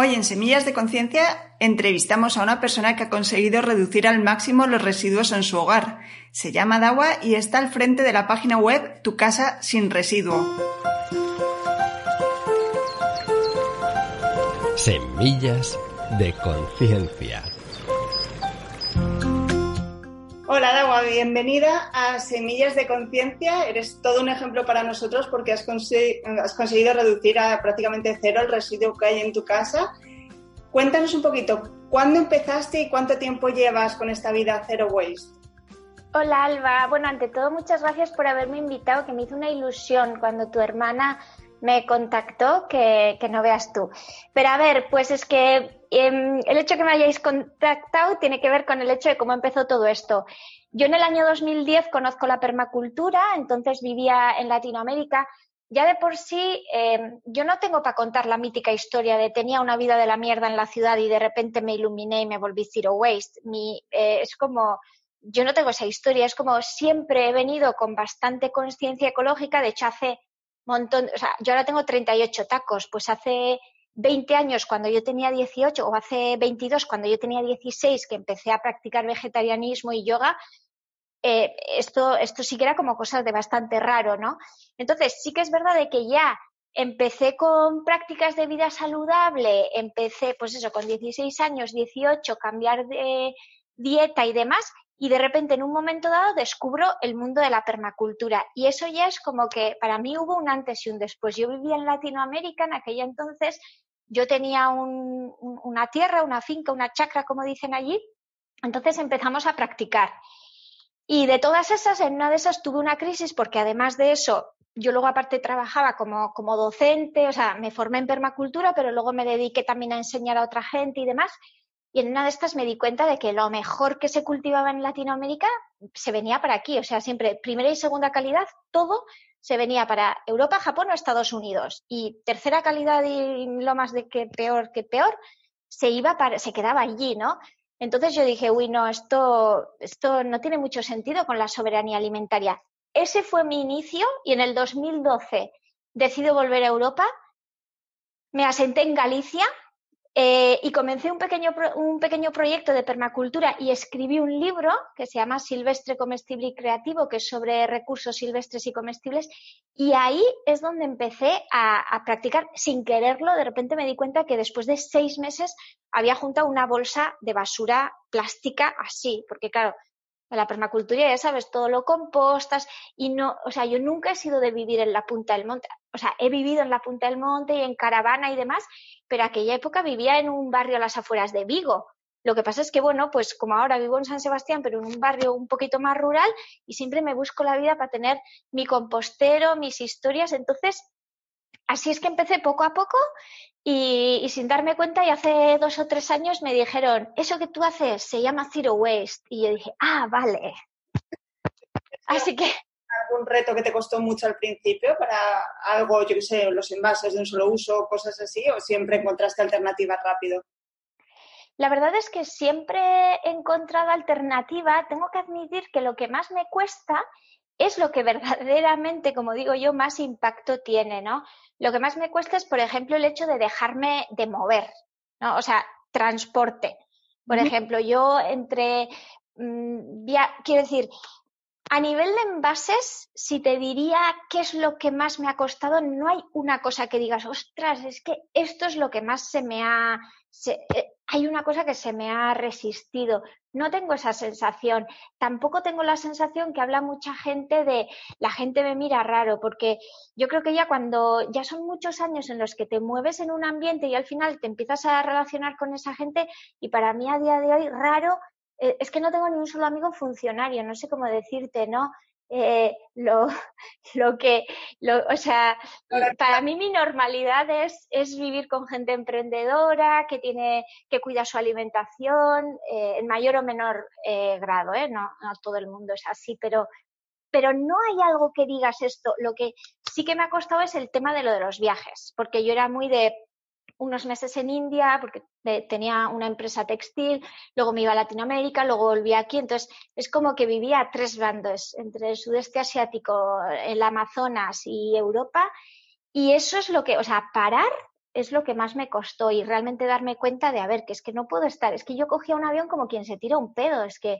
Hoy en Semillas de Conciencia entrevistamos a una persona que ha conseguido reducir al máximo los residuos en su hogar. Se llama Dawa y está al frente de la página web Tu casa sin residuo. Semillas de Conciencia. Bienvenida a Semillas de Conciencia. Eres todo un ejemplo para nosotros porque has, conseguido reducir a prácticamente cero el residuo que hay en tu casa. Cuéntanos un poquito, ¿cuándo empezaste y cuánto tiempo llevas con esta vida cero waste? Hola Alba, bueno, ante todo muchas gracias por haberme invitado, que me hizo una ilusión cuando tu hermana me contactó que, que no veas tú. Pero a ver, pues es que Em, el hecho de que me hayáis contactado tiene que ver con el hecho de cómo empezó todo esto. Yo en el año 2010 conozco la permacultura, entonces vivía en Latinoamérica. Ya de por sí, em, yo no tengo para contar la mítica historia de tenía una vida de la mierda en la ciudad y de repente me iluminé y me volví zero waste. Eh, es como, yo no tengo esa historia, es como siempre he venido con bastante conciencia ecológica. De hecho, hace montón, o sea, yo ahora tengo 38 tacos, pues hace 20 años cuando yo tenía 18 o hace 22 cuando yo tenía 16 que empecé a practicar vegetarianismo y yoga, eh, esto, esto sí que era como cosas de bastante raro, ¿no? Entonces sí que es verdad de que ya empecé con prácticas de vida saludable, empecé pues eso, con 16 años, 18, cambiar de dieta y demás, y de repente en un momento dado descubro el mundo de la permacultura. Y eso ya es como que para mí hubo un antes y un después. Yo vivía en Latinoamérica en aquella entonces yo tenía una tierra, una finca, una chacra, como dicen allí. Entonces empezamos a practicar. Y de todas esas, en una de esas tuve una crisis porque además de eso, yo luego aparte trabajaba como, como docente, o sea, me formé en permacultura, pero luego me dediqué también a enseñar a otra gente y demás. Y en una de estas me di cuenta de que lo mejor que se cultivaba en Latinoamérica se venía para aquí. O sea, siempre primera y segunda calidad, todo se venía para Europa, Japón o Estados Unidos. Y tercera calidad y lo más de que peor que peor, se iba para, se quedaba allí, ¿no? Entonces yo dije, uy, no, esto, esto no tiene mucho sentido con la soberanía alimentaria. Ese fue mi inicio y en el 2012 decido volver a Europa. Me asenté en Galicia, eh, y comencé un pequeño, un pequeño proyecto de permacultura y escribí un libro que se llama Silvestre, Comestible y Creativo, que es sobre recursos silvestres y comestibles. Y ahí es donde empecé a, a practicar sin quererlo. De repente me di cuenta que después de seis meses había juntado una bolsa de basura plástica así, porque claro, la permacultura ya sabes, todo lo compostas y no, o sea, yo nunca he sido de vivir en la punta del monte, o sea, he vivido en la punta del monte y en caravana y demás, pero aquella época vivía en un barrio a las afueras de Vigo. Lo que pasa es que, bueno, pues como ahora vivo en San Sebastián, pero en un barrio un poquito más rural y siempre me busco la vida para tener mi compostero, mis historias. Entonces, así es que empecé poco a poco y, sin darme cuenta, y hace dos o tres años me dijeron, eso que tú haces se llama Zero Waste. Y yo dije, ah, vale. Así que algún reto que te costó mucho al principio para algo, yo qué sé, los envases de un solo uso, cosas así, o siempre encontraste alternativas rápido? La verdad es que siempre he encontrado alternativa. Tengo que admitir que lo que más me cuesta es lo que verdaderamente, como digo yo, más impacto tiene, ¿no? Lo que más me cuesta es, por ejemplo, el hecho de dejarme de mover, ¿no? O sea, transporte. Por ejemplo, yo entre, mm, quiero decir, a nivel de envases, si te diría qué es lo que más me ha costado, no hay una cosa que digas, ostras, es que esto es lo que más se me ha... Eh, hay una cosa que se me ha resistido. No tengo esa sensación. Tampoco tengo la sensación que habla mucha gente de la gente me mira raro, porque yo creo que ya cuando ya son muchos años en los que te mueves en un ambiente y al final te empiezas a relacionar con esa gente y para mí a día de hoy raro eh, es que no tengo ni un solo amigo funcionario, no sé cómo decirte, ¿no? Eh, lo, lo que, lo, o sea, para mí mi normalidad es, es vivir con gente emprendedora, que tiene, que cuida su alimentación, eh, en mayor o menor eh, grado, ¿eh? No, no todo el mundo es así, pero, pero no hay algo que digas esto. Lo que sí que me ha costado es el tema de lo de los viajes, porque yo era muy de unos meses en India porque tenía una empresa textil, luego me iba a Latinoamérica, luego volví aquí, entonces es como que vivía a tres bandos, entre el sudeste asiático, el Amazonas y Europa, y eso es lo que, o sea, parar es lo que más me costó y realmente darme cuenta de, a ver, que es que no puedo estar, es que yo cogía un avión como quien se tira un pedo, es que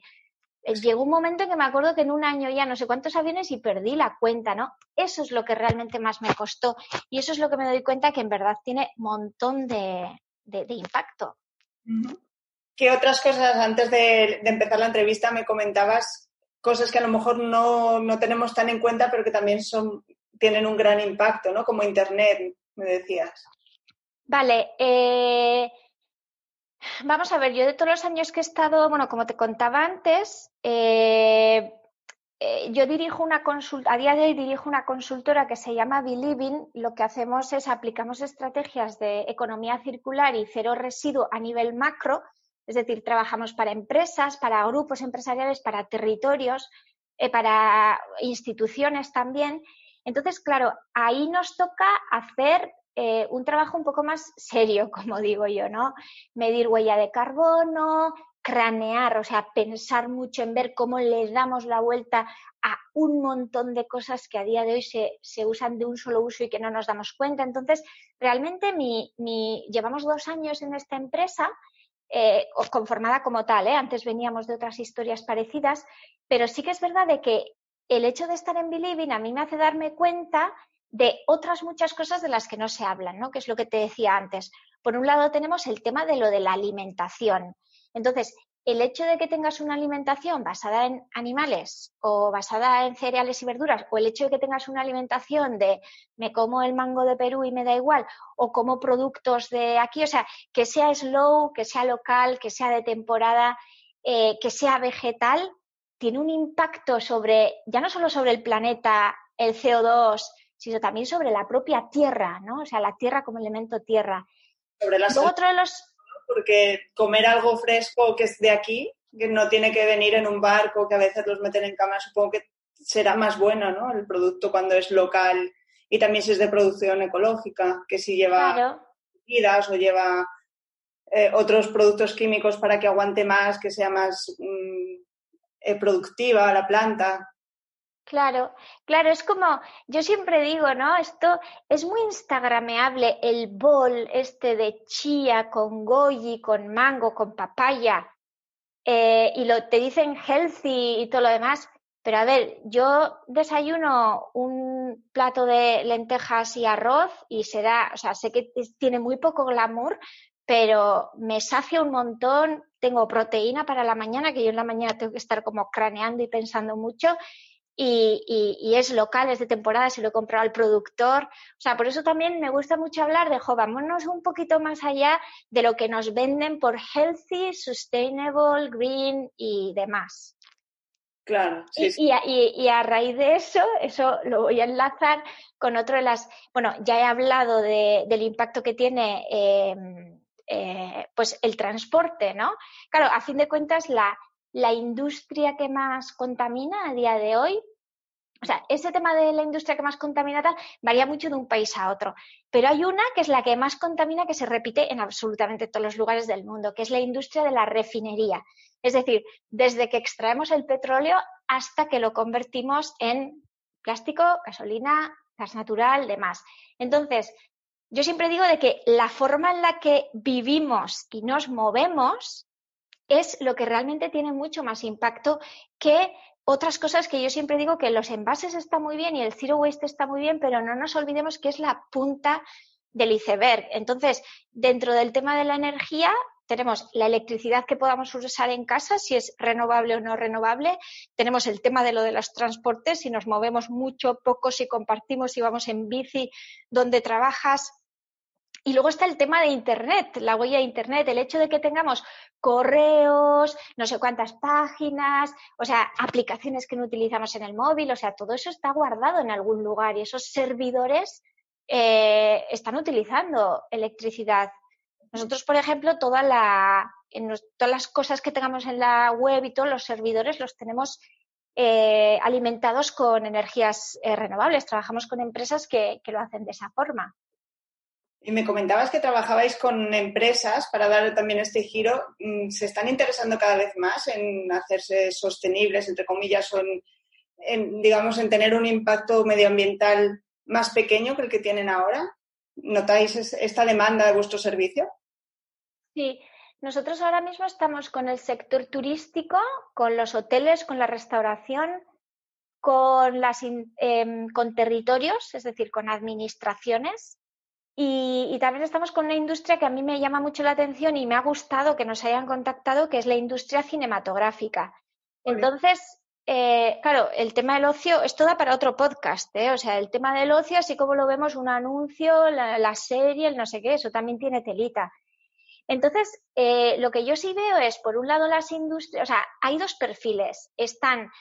llegó un momento en que me acuerdo que en un año ya no sé cuántos aviones y perdí la cuenta, ¿no? Eso es lo que realmente más me costó y eso es lo que me doy cuenta que en verdad tiene un montón de, impacto. ¿Qué otras cosas antes de, empezar la entrevista me comentabas? Cosas que a lo mejor no, no, tenemos tan en cuenta, pero que también son, tienen un gran impacto, ¿no? Como Internet, me decías. Vale. Eh, Vamos a ver, yo de todos los años que he estado, bueno, como te contaba antes, eh, eh, yo dirijo una consulta, a día de hoy dirijo una consultora que se llama Believing. Lo que hacemos es aplicamos estrategias de economía circular y cero residuo a nivel macro, es decir, trabajamos para empresas, para grupos empresariales, para territorios, eh, para instituciones también. Entonces, claro, ahí nos toca hacer eh, un trabajo un poco más serio, como digo yo, ¿no? Medir huella de carbono, cranear, o sea, pensar mucho en ver cómo le damos la vuelta a un montón de cosas que a día de hoy se, usan de un solo uso y que no nos damos cuenta. Entonces, realmente mi, llevamos dos años en esta empresa, eh, conformada como tal, ¿eh? antes veníamos de otras historias parecidas, pero sí que es verdad de que el hecho de estar en Believing a mí me hace darme cuenta de otras muchas cosas de las que no se hablan, ¿no? Que es lo que te decía antes. Por un lado tenemos el tema de lo de la alimentación. Entonces, el hecho de que tengas una alimentación basada en animales o basada en cereales y verduras, o el hecho de que tengas una alimentación de me como el mango de Perú y me da igual, o como productos de aquí, o sea, que sea slow, que sea local, que sea de temporada, eh, que sea vegetal, tiene un impacto sobre, ya no solo sobre el planeta, el CO2, sino también sobre la propia tierra, ¿no? O sea, la tierra como elemento tierra. Sobre la otro de los... Porque comer algo fresco que es de aquí, que no tiene que venir en un barco, que a veces los meten en cama, supongo que será más bueno, ¿no? El producto cuando es local y también si es de producción ecológica, que si lleva vidas o lleva eh, otros productos químicos para que aguante más, que sea más mm, eh, productiva la planta. Claro, claro, es como, yo siempre digo, ¿no? Esto es muy instagrameable, el bol este de chía con goji, con mango, con papaya, eh, y lo te dicen healthy y todo lo demás, pero a ver, yo desayuno un plato de lentejas y arroz y será, o sea, sé que tiene muy poco glamour, pero me sacia un montón, tengo proteína para la mañana, que yo en la mañana tengo que estar como craneando y pensando mucho, y, es local, es de temporada, se lo he comprado al productor. O sea, por eso también me gusta mucho hablar de, jo, vámonos un poquito más allá de lo que nos venden por healthy, sustainable, green y demás. Claro. Sí, y, Y, a, raíz de eso, eso lo voy a enlazar con otro de las. Bueno, ya he hablado del impacto que tiene em, eh, pues el transporte, ¿no? Claro, a fin de cuentas, la, la industria que más contamina a día de hoy o sea, ese tema de la industria que más contamina tal varía mucho de un país a otro. Pero hay una que es la que más contamina que se repite en absolutamente todos los lugares del mundo, que es la industria de la refinería. Es decir, desde que extraemos el petróleo hasta que lo convertimos en plástico, gasolina, gas natural, demás. Entonces, yo siempre digo de que la forma en la que vivimos y nos movemos es lo que realmente tiene mucho más impacto que otras cosas que yo siempre digo que los envases están muy bien y el zero waste está muy bien, pero no nos olvidemos que es la punta del iceberg. Entonces, dentro del tema de la energía, tenemos la electricidad que podamos usar en casa, si es renovable o no renovable. Tenemos el tema de lo de los transportes, si nos movemos mucho, poco, si compartimos, si vamos en bici, donde trabajas, y luego está el tema de Internet, la huella de Internet, el hecho de que tengamos correos, no sé cuántas páginas, o sea, aplicaciones que no utilizamos en el móvil, o sea, todo eso está guardado en algún lugar y esos servidores eh, están utilizando electricidad. Nosotros, por ejemplo, todas las cosas que tengamos en la web y todos los servidores los tenemos eh, alimentados con energías eh, renovables. Trabajamos con empresas que, lo hacen de esa forma. Y me comentabas que trabajabais con empresas para dar también este giro. Mm, ¿Se están interesando cada vez más en hacerse sostenibles, entre comillas, o en, digamos, en tener un impacto medioambiental más pequeño que el que tienen ahora? ¿Notáis esta demanda de vuestro servicio? Sí, nosotros ahora mismo estamos con el sector turístico, con los hoteles, con la restauración, con, las, em, con territorios, es decir, con administraciones. Y, también estamos con una industria que a mí me llama mucho la atención y me ha gustado que nos hayan contactado, que es la industria cinematográfica. Entonces, eh, claro, el tema del ocio es toda para otro podcast, ¿eh? O sea, el tema del ocio, así como lo vemos, un anuncio, la, la serie, el no sé qué, eso también tiene telita. Entonces, eh, lo que yo sí veo es, por un lado, las industrias, o sea, hay dos perfiles. Están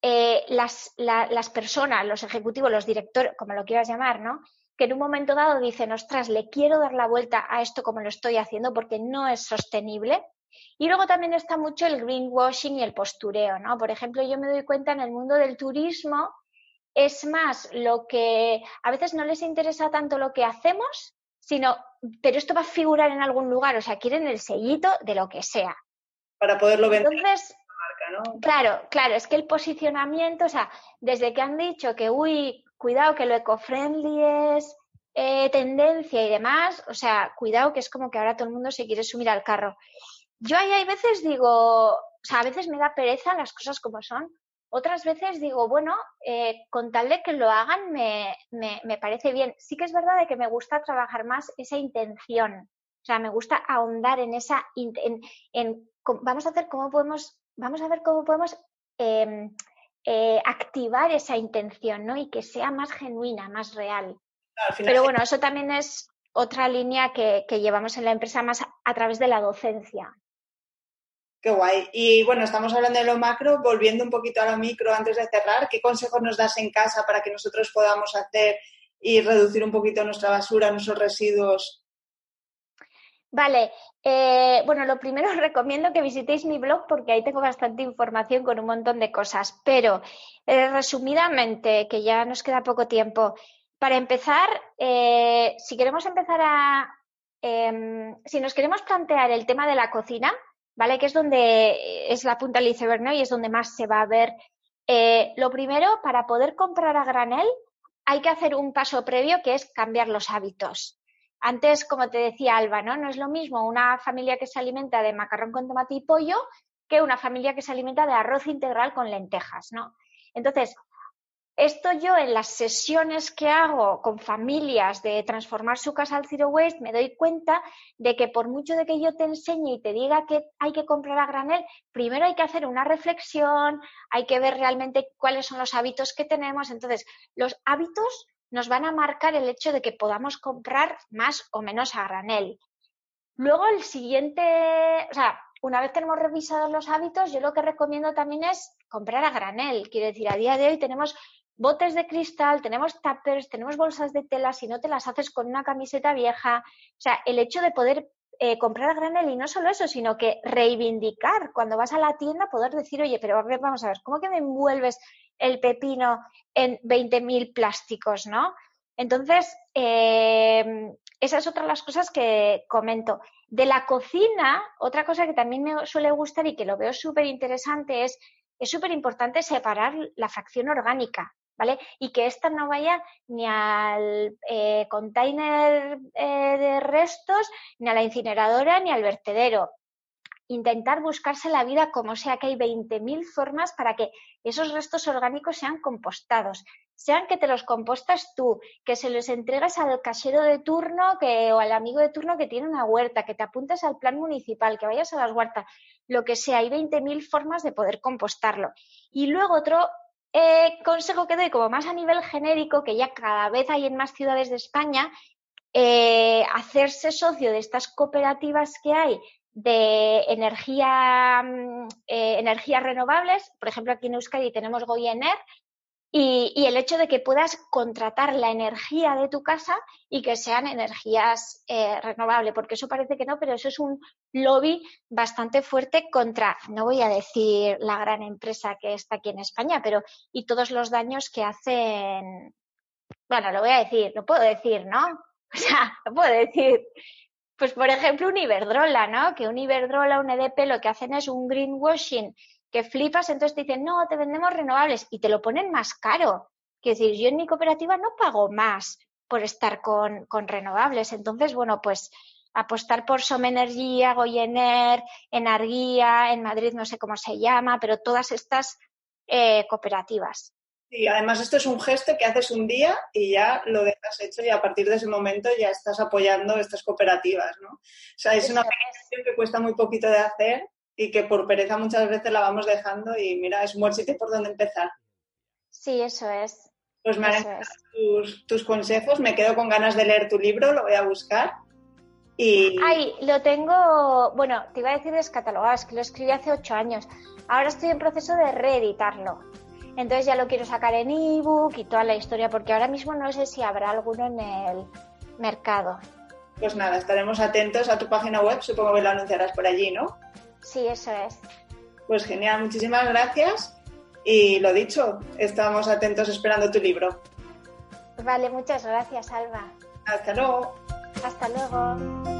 eh, las, las, personas, los ejecutivos, los directores, como lo quieras llamar, ¿no? Que en un momento dado dicen, ostras, le quiero dar la vuelta a esto como lo estoy haciendo porque no es sostenible. Y luego también está mucho el greenwashing y el postureo, ¿no? Por ejemplo, yo me doy cuenta en el mundo del turismo es más lo que a veces no les interesa tanto lo que hacemos, sino, pero esto va a figurar en algún lugar, o sea, quieren el sellito de lo que sea. Para poderlo vender. Entonces, claro, claro, es que el posicionamiento, o sea, desde que han dicho que, uy, cuidado, que lo eco-friendly es eh, tendencia y demás, o sea, cuidado que es como que ahora todo el mundo se quiere subir al carro. Yo ahí hay veces digo, o sea, a veces me da pereza las cosas como son, otras veces digo, bueno, eh, con tal de que lo hagan me, me, parece bien. Sí que es verdad de que me gusta trabajar más esa intención. O sea, me gusta ahondar en esa, en, vamos a hacer cómo podemos, vamos a ver cómo podemos em, eh, activar esa intención, ¿no? Y que sea más genuina, más real. Pero bueno, eso también es otra línea que, que llevamos en la empresa más a través de la docencia. Qué guay. Y bueno, estamos hablando de lo macro, volviendo un poquito a lo micro antes de cerrar, ¿qué consejos nos das en casa para que nosotros podamos hacer y reducir un poquito nuestra basura, nuestros residuos? Vale, eh, bueno, lo primero os recomiendo que visitéis mi blog porque ahí tengo bastante información con un montón de cosas, pero eh, resumidamente, que ya nos queda poco tiempo, para empezar, eh, si queremos empezar a, em, si nos queremos plantear el tema de la cocina, ¿vale? Que es donde es la punta del iceberg, ¿no? Y es donde más se va a ver. Eh, lo primero, para poder comprar a granel, hay que hacer un paso previo que es cambiar los hábitos. Antes, como te decía Alba, ¿no? No es lo mismo una familia que se alimenta de macarrón con tomate y pollo que una familia que se alimenta de arroz integral con lentejas, ¿no? Entonces, esto yo en las sesiones que hago con familias de transformar su casa al zero waste me doy cuenta de que por mucho de que yo te enseñe y te diga que hay que comprar a granel, primero hay que hacer una reflexión, hay que ver realmente cuáles son los hábitos que tenemos. Entonces, los hábitos nos van a marcar el hecho de que podamos comprar más o menos a granel. Luego el siguiente, o sea, una vez tenemos revisados los hábitos, yo lo que recomiendo también es comprar a granel. Quiere decir, a día de hoy tenemos botes de cristal, tenemos tuppers, tenemos bolsas de tela, si no te las haces con una camiseta vieja. O sea, el hecho de poder eh, comprar a granel y no solo eso, sino que reivindicar cuando vas a la tienda, poder decir, oye, pero vamos a ver, ¿cómo que me envuelves el pepino en 20.000 plásticos, no? Entonces, eh, esa es otra de las cosas que comento. De la cocina, otra cosa que también me suele gustar y que lo veo súper interesante es, es súper importante separar la fracción orgánica. ¿vale? Y que esta no vaya ni al eh, container eh, de restos, ni a la incineradora, ni al vertedero. Intentar buscarse la vida como sea, que hay 20.000 formas para que esos restos orgánicos sean compostados. Sean que te los compostas tú, que se los entregas al casero de turno que, o al amigo de turno que tiene una huerta, que te apuntes al plan municipal, que vayas a las huertas, lo que sea. Hay 20.000 formas de poder compostarlo. Y luego otro eh, consejo que doy como más a nivel genérico, que ya cada vez hay en más ciudades de España, eh, hacerse socio de estas cooperativas que hay de energía, mm, eh, energías renovables. Por ejemplo, aquí en Euskadi tenemos Goyener y, el hecho de que puedas contratar la energía de tu casa y que sean energías eh, renovables, porque eso parece que no, pero eso es un lobby bastante fuerte contra, no voy a decir la gran empresa que está aquí en España, pero y todos los daños que hacen. Bueno, lo voy a decir, lo puedo decir, ¿no? O sea, lo puedo decir. Pues por ejemplo, un Iberdrola, ¿no? Que un Iberdrola, un EDP, lo que hacen es un greenwashing que flipas, entonces te dicen, no, te vendemos renovables y te lo ponen más caro. Es decir, yo en mi cooperativa no pago más por estar con, renovables. Entonces, bueno, pues apostar por Somenergía, Goyener, Enarguía, en Madrid no sé cómo se llama, pero todas estas eh, cooperativas. Sí, además esto es un gesto que haces un día y ya lo dejas hecho y a partir de ese momento ya estás apoyando estas cooperativas, ¿no? O sea, es una pequeña que cuesta muy poquito de hacer y que por pereza muchas veces la vamos dejando y mira, es un buen sitio por donde empezar. Sí, eso es. Pues me han tus, tus, consejos, me quedo con ganas de leer tu libro, lo voy a buscar. Y... Ay, lo tengo, bueno, te iba a decir descatalogado, es que lo escribí hace ocho años. Ahora estoy en proceso de reeditarlo. Entonces ya lo quiero sacar en ebook y toda la historia, porque ahora mismo no sé si habrá alguno en el mercado. Pues nada, estaremos atentos a tu página web, supongo que lo anunciarás por allí, ¿no? Sí, eso es. Pues genial, muchísimas gracias. Y lo dicho, estamos atentos esperando tu libro. Vale, muchas gracias, Alba. Hasta luego. Hasta luego.